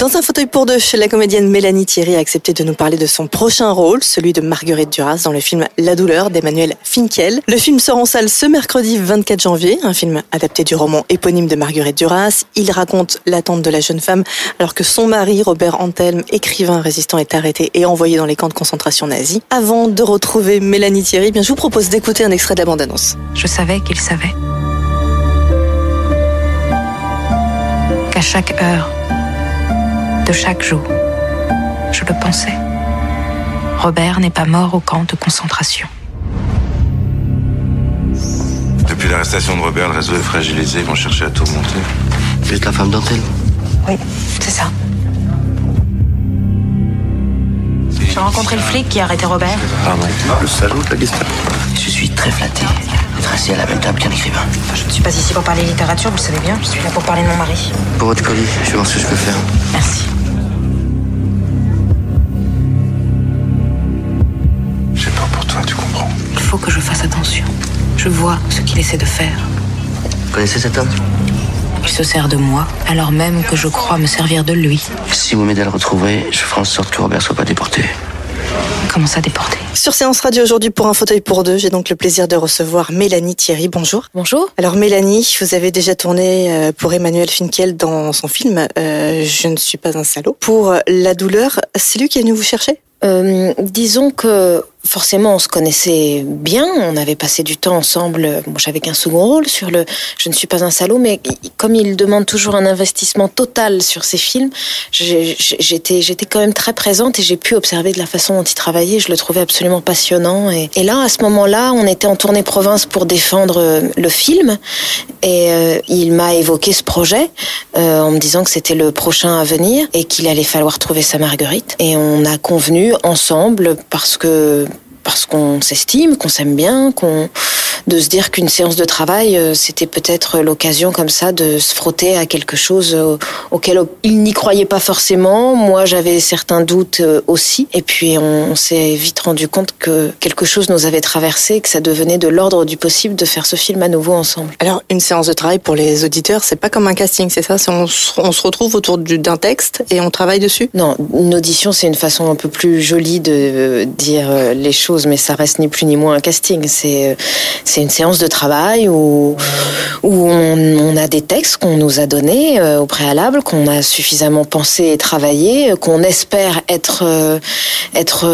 Dans un fauteuil pour deux, la comédienne Mélanie Thierry a accepté de nous parler de son prochain rôle, celui de Marguerite Duras dans le film La douleur d'Emmanuel Finkiel. Le film sort en salle ce mercredi 24 janvier, un film adapté du roman éponyme de Marguerite Duras. Il raconte l'attente de la jeune femme alors que son mari, Robert Antelme, écrivain résistant, est arrêté et envoyé dans les camps de concentration nazis. Avant de retrouver Mélanie Thierry, bien, je vous propose d'écouter un extrait de la bande-annonce. Je savais qu'il savait. Qu'à chaque heure, de chaque jour. Je le pensais. Robert n'est pas mort au camp de concentration. Depuis l'arrestation de Robert, le réseau est fragilisé. Ils vont chercher à tout remonter. Vous êtes la femme d'Antel Oui, c'est ça. J'ai rencontré le flic qui a arrêté Robert. Pardon, le salaud de la Gestapo. Je suis très flatté d'être assis à la même table qu'un écrivain. Je ne suis pas ici pour parler littérature, vous le savez bien. Je suis là pour parler de mon mari. Pour votre colis, je vais voir ce que je peux faire. Merci. Je vois ce qu'il essaie de faire. Vous connaissez cet homme? Il se sert de moi, alors même que je crois me servir de lui. Si vous m'aidez à le retrouver, je ferai en sorte que Robert soit pas déporté. Comment ça déporter Sur Séance Radio aujourd'hui pour un fauteuil pour deux, j'ai donc le plaisir de recevoir Mélanie Thierry. Bonjour. Bonjour. Alors Mélanie, vous avez déjà tourné euh, pour Emmanuel Finkiel dans son film euh, Je ne suis pas un salaud. Pour La douleur, c'est lui qui est venu vous chercher? Euh, disons que forcément on se connaissait bien, on avait passé du temps ensemble. Moi j'avais qu'un second rôle sur le Je ne suis pas un salaud, mais comme il demande toujours un investissement total sur ses films, j'étais j'étais quand même très présente et j'ai pu observer de la façon dont il travaillait. Je le trouvais absolument passionnant. Et, et là à ce moment-là, on était en tournée province pour défendre euh, le film et euh, il m'a évoqué ce projet euh, en me disant que c'était le prochain à venir et qu'il allait falloir trouver sa Marguerite. Et on a convenu ensemble parce que parce qu'on s'estime, qu'on s'aime bien, qu'on de se dire qu'une séance de travail, euh, c'était peut-être l'occasion comme ça de se frotter à quelque chose euh, auquel il n'y croyait pas forcément. Moi, j'avais certains doutes euh, aussi. Et puis, on, on s'est vite rendu compte que quelque chose nous avait traversé, que ça devenait de l'ordre du possible de faire ce film à nouveau ensemble. Alors une séance de travail pour les auditeurs, c'est pas comme un casting, c'est ça? On, se- on se retrouve autour du- d'un texte et on travaille dessus? Non, une audition, c'est une façon un peu plus jolie de dire les choses, mais ça reste ni plus ni moins un casting. C'est c'est une séance de travail où où on, a des textes qu'on nous a donnés euh, au préalable, qu'on a suffisamment pensé et travaillé, euh, qu'on espère être euh, être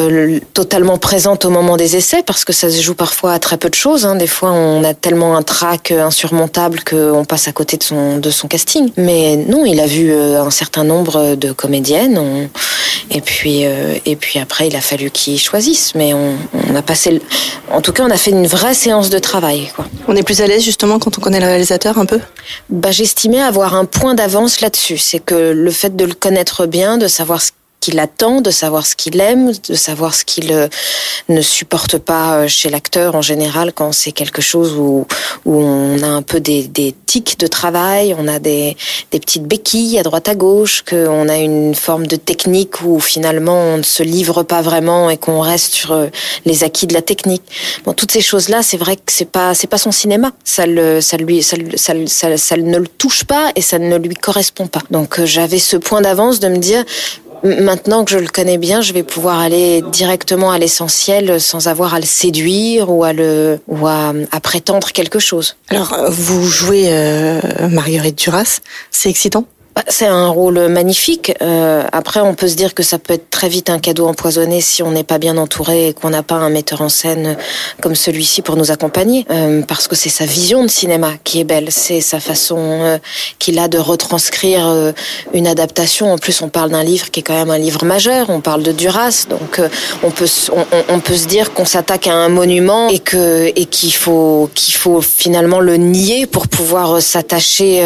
totalement présente au moment des essais, parce que ça se joue parfois à très peu de choses. hein. Des fois, on a tellement un trac insurmontable qu'on passe à côté de son de son casting. Mais non, il a vu un certain nombre de comédiennes. et puis, et puis après, il a fallu qu'ils choisissent. Mais on, a passé, en tout cas, on a fait une vraie séance de travail. Quoi. On est plus à l'aise justement quand on connaît le réalisateur un peu? Bah, j'estimais avoir un point d'avance là-dessus. C'est que le fait de le connaître bien, de savoir ce qu'il attend, de savoir ce qu'il aime, de savoir ce qu'il euh, ne supporte pas euh, chez l'acteur en général quand c'est quelque chose où, où on a un peu des, tics de travail, on a des, petites béquilles à droite à gauche, qu'on a une forme de technique où finalement on ne se livre pas vraiment et qu'on reste sur euh, les acquis de la technique. Bon, toutes ces choses-là, c'est vrai que c'est pas c'est pas son cinéma. Ça le ça lui ça, ça, ça, ça ne le touche pas et ça ne lui correspond pas. Donc j'avais ce point d'avance de me dire maintenant que je le connais bien, je vais pouvoir aller directement à l'essentiel sans avoir à le séduire ou à le ou à, à prétendre quelque chose. Alors euh, vous jouez euh, Marguerite Duras, c'est excitant? C'est un rôle magnifique. Euh, après, on peut se dire que ça peut être très vite un cadeau empoisonné si on n'est pas bien entouré et qu'on n'a pas un metteur en scène comme celui-ci pour nous accompagner. Euh, parce que c'est sa vision de cinéma qui est belle. C'est sa façon euh, qu'il a de retranscrire euh, une adaptation. En plus, on parle d'un livre qui est quand même un livre majeur. On parle de Duras. Donc, euh, on, peut, on, peut se dire qu'on s'attaque à un monument et et qu'il faut, faut finalement le nier pour pouvoir s'attacher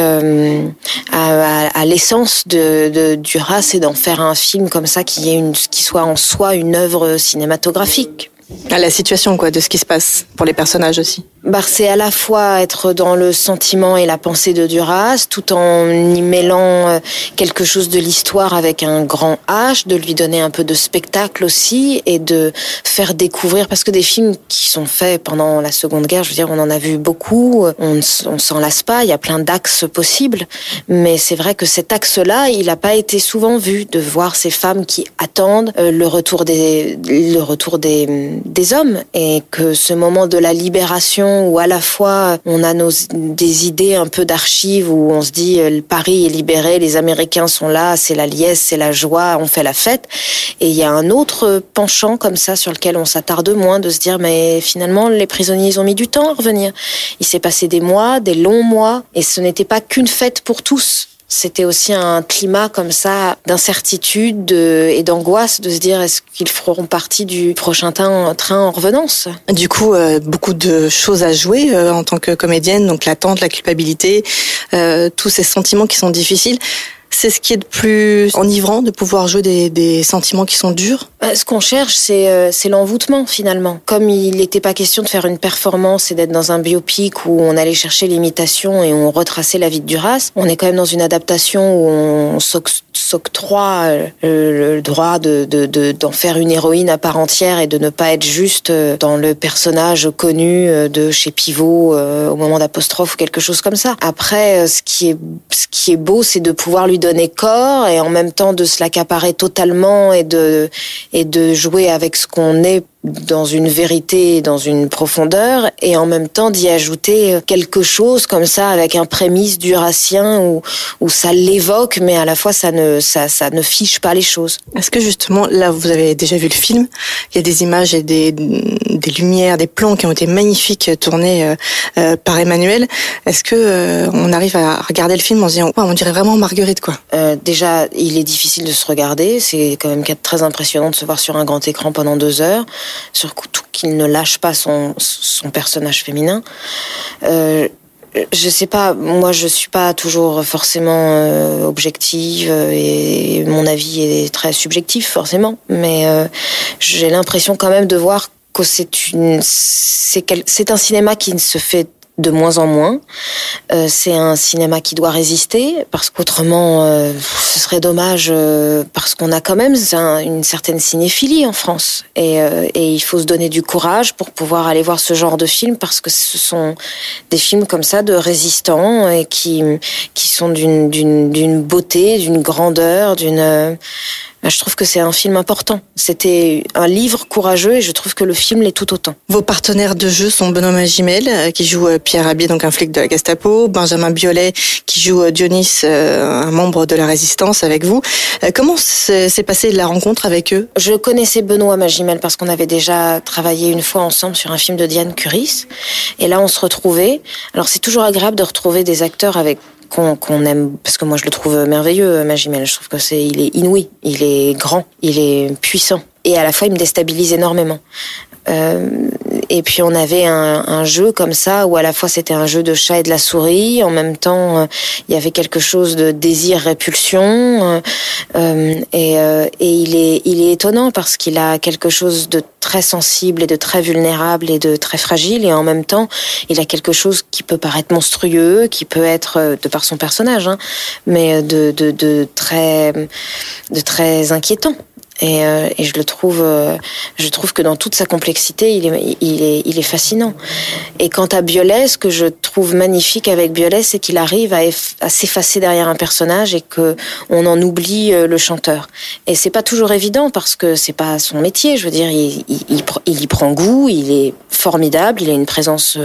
à, à à l'essence de, de Duras et d'en faire un film comme ça qui, est une, qui soit en soi une œuvre cinématographique. À la situation quoi, de ce qui se passe pour les personnages aussi. Bah, c'est à la fois être dans le sentiment et la pensée de Duras, tout en y mêlant euh, quelque chose de l'histoire avec un grand H, de lui donner un peu de spectacle aussi et de faire découvrir, parce que des films qui sont faits pendant la Seconde Guerre, je veux dire, on en a vu beaucoup, on, on s'en lasse pas, il y a plein d'axes possibles, mais c'est vrai que cet axe-là, il n'a pas été souvent vu, de voir ces femmes qui attendent euh, le retour des, le retour des, des hommes et que ce moment de la libération où à la fois on a nos, des idées un peu d'archives où on se dit euh, Paris est libéré, les Américains sont là, c'est la liesse, c'est la joie, on fait la fête. Et il y a un autre penchant comme ça sur lequel on s'attarde moins de se dire mais finalement les prisonniers ils ont mis du temps à revenir. Il s'est passé des mois, des longs mois et ce n'était pas qu'une fête pour tous c'était aussi un climat comme ça d'incertitude et d'angoisse de se dire est-ce qu'ils feront partie du prochain train en revenance? Du coup, euh, beaucoup de choses à jouer euh, en tant que comédienne, donc l'attente, la culpabilité, euh, tous ces sentiments qui sont difficiles. C'est ce qui est de plus enivrant de pouvoir jouer des, des sentiments qui sont durs. Bah, ce qu'on cherche, c'est euh, l'envoûtement finalement. Comme il n'était pas question de faire une performance et d'être dans un biopic où on allait chercher l'imitation et on retraçait la vie de Duras, on est quand même dans une adaptation où on s'octroie euh, le droit de d'en de, d'en faire une héroïne à part entière et de ne pas être juste euh, dans le personnage connu de chez Pivot au moment d'apostrophe ou quelque chose comme ça. Après, ce qui est ce qui est beau, c'est de pouvoir lui donner corps et en même temps de se l'accaparer totalement et de et de jouer avec ce qu'on est dans une vérité, dans une profondeur, et en même temps d'y ajouter quelque chose comme ça avec un prémisse durassien où, où ça l'évoque, mais à la fois ça ne, ça, ça ne fiche pas les choses. Est-ce que justement, là vous avez déjà vu le film, il y a des images et des, des lumières, des plans qui ont été magnifiques tournés euh, euh par Emmanuel. Est-ce que euh, on arrive à regarder le film en se disant, on dirait vraiment Marguerite quoi? Euh, Déjà, il est difficile de se regarder, c'est quand même très impressionnant de se voir sur un grand écran pendant deux heures surtout qu'il ne lâche pas son, son personnage féminin. Euh, je sais pas, moi je suis pas toujours forcément euh, objective et mon avis est très subjectif forcément, mais euh, j'ai l'impression quand même de voir que c'est c'est un cinéma qui ne se fait de moins en moins. Euh, c'est un cinéma qui doit résister parce qu'autrement, euh, ce serait dommage euh, parce qu'on a quand même une certaine cinéphilie en France et, il faut se donner du courage pour pouvoir aller voir ce genre de film parce que ce sont des films comme ça de résistants et qui qui sont d'une beauté, d'une grandeur, d'une je trouve que c'est un film important. C'était un livre courageux et je trouve que le film l'est tout autant. Vos partenaires de jeu sont Benoît Magimel, euh, qui joue euh, Pierre Rabhi, donc un flic de la Gestapo, Benjamin Biolay, qui joue euh, Dionys, un membre de la Résistance avec vous. Comment s'est passée la rencontre avec eux? Je connaissais Benoît Magimel parce qu'on avait déjà travaillé une fois ensemble sur un film de Diane Curis. Et là, on se retrouvait. Alors, c'est toujours agréable de retrouver des acteurs avec qu'on aime parce que moi je le trouve merveilleux Magimel. Je trouve que c'est il est inouï il est grand il est puissant. Et à la fois il me déstabilise énormément. Euh, et puis on avait un, un, jeu comme ça où à la fois c'était un jeu de chat et de la souris, en même temps euh, il y avait quelque chose de désir-répulsion. Euh, euh et, et il est il est étonnant parce qu'il a quelque chose de très sensible et de très vulnérable et de très fragile et en même temps il a quelque chose qui peut paraître monstrueux, qui peut être de par son personnage, hein, mais de, de, de très de très inquiétant. Et, euh, et je le trouve, euh, je trouve que dans toute sa complexité, il est, il est, il est fascinant. Et quant à Biolay, ce que je trouve magnifique avec Biolay, c'est qu'il arrive à, s'effacer derrière un personnage et que on en oublie le chanteur. Et c'est pas toujours évident parce que c'est pas son métier. Je veux dire, il, il, il, y prend goût, il est formidable, il a une présence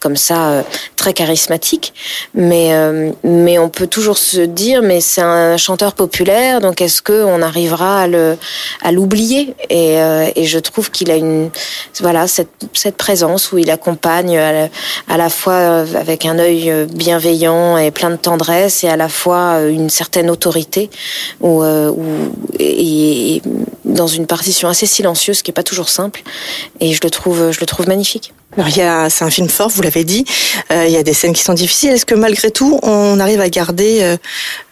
comme ça très charismatique. Mais, mais on peut toujours se dire, mais c'est un chanteur populaire, donc est-ce que on arrivera à le à l'oublier et, euh, et, je trouve qu'il a une voilà cette, cette présence où il accompagne à la, à la fois avec un œil bienveillant et plein de tendresse et à la fois une certaine autorité ou et, et dans une partition assez silencieuse qui est pas toujours simple et je le trouve je le trouve magnifique. Alors il y a, c'est un film fort, vous l'avez dit. Euh, il y a des scènes qui sont difficiles. Est-ce que malgré tout, on arrive à garder, euh,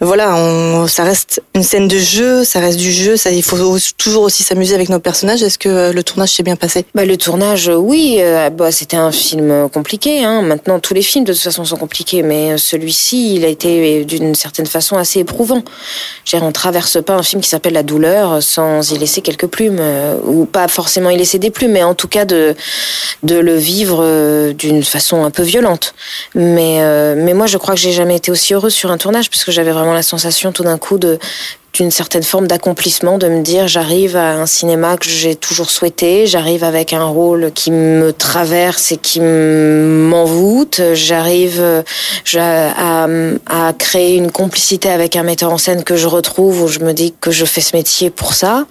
voilà, on, ça reste une scène de jeu, ça reste du jeu. Ça, il faut toujours aussi s'amuser avec nos personnages. Est-ce que euh, le tournage s'est bien passé? Bah, le tournage, oui. Euh, bah, c'était un film compliqué. Hein. Maintenant, tous les films de toute façon sont compliqués, mais celui-ci, il a été d'une certaine façon assez éprouvant. J'ai, on traverse pas un film qui s'appelle La douleur sans y laisser quelques plumes, ou pas forcément y laisser des plumes, mais en tout cas de de le vivre euh, d'une façon un peu violente. Mais, euh, mais moi, je crois que j'ai jamais été aussi heureuse sur un tournage, puisque j'avais vraiment la sensation tout d'un coup de d'une certaine forme d'accomplissement, de me dire j'arrive à un cinéma que j'ai toujours souhaité, j'arrive avec un rôle qui me traverse et qui m'envoûte, j'arrive à, à créer une complicité avec un metteur en scène que je retrouve où je me dis que je fais ce métier pour ça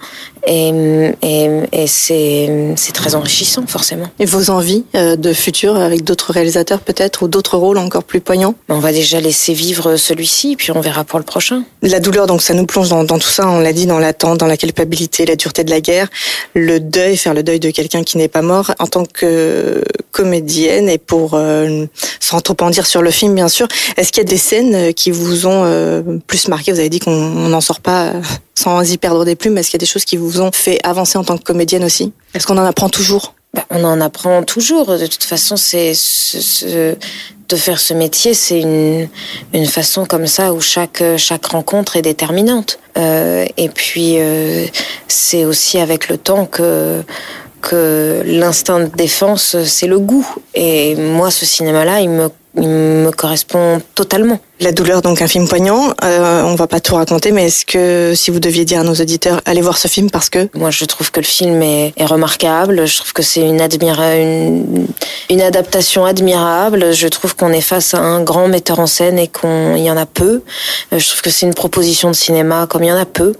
et, et, et c'est très enrichissant forcément. Et vos envies euh, de futur avec d'autres réalisateurs peut-être ou d'autres rôles encore plus poignants? On va déjà laisser vivre celui-ci puis on verra pour le prochain. La douleur donc ça nous plonge dans, dans tout ça, on l'a dit, dans l'attente, dans la culpabilité, la dureté de la guerre, le deuil, faire le deuil de quelqu'un qui n'est pas mort en tant que comédienne et pour euh, sans trop en dire sur le film bien sûr, est-ce qu'il y a des scènes qui vous ont euh, plus marqué? Vous avez dit qu'on n'en sort pas sans y perdre des plumes. Est-ce qu'il y a des choses qui vous ont fait avancer en tant que comédienne aussi? Est-ce qu'on en apprend toujours? Bah, on en apprend toujours. De toute façon, c'est de faire ce métier, c'est une, une façon comme ça où chaque chaque rencontre est déterminante. Euh, et puis euh, c'est aussi avec le temps que que l'instinct de défense, c'est le goût. Et moi, ce cinéma-là, il me me correspond totalement. La douleur, donc un film poignant. Euh, on va pas tout raconter, mais est-ce que si vous deviez dire à nos auditeurs, allez voir ce film parce que moi je trouve que le film est, est remarquable. Je trouve que c'est une, admira une, une adaptation admirable. Je trouve qu'on est face à un grand metteur en scène et qu'on y en a peu. Euh, je trouve que c'est une proposition de cinéma comme il y en a peu.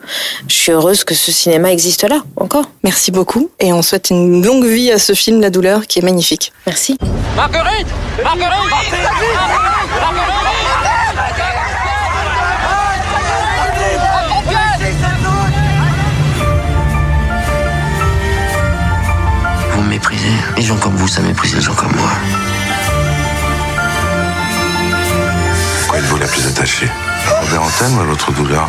Je suis heureuse que ce cinéma existe là encore. Merci beaucoup et on souhaite une longue vie à ce film La douleur qui est magnifique. Merci. Marguerite Marguerite Vous méprisez. Les gens comme vous, ça méprise les gens comme moi. Quoi êtes-vous la plus attachée? Robert Antenne ou à l'autre douleur?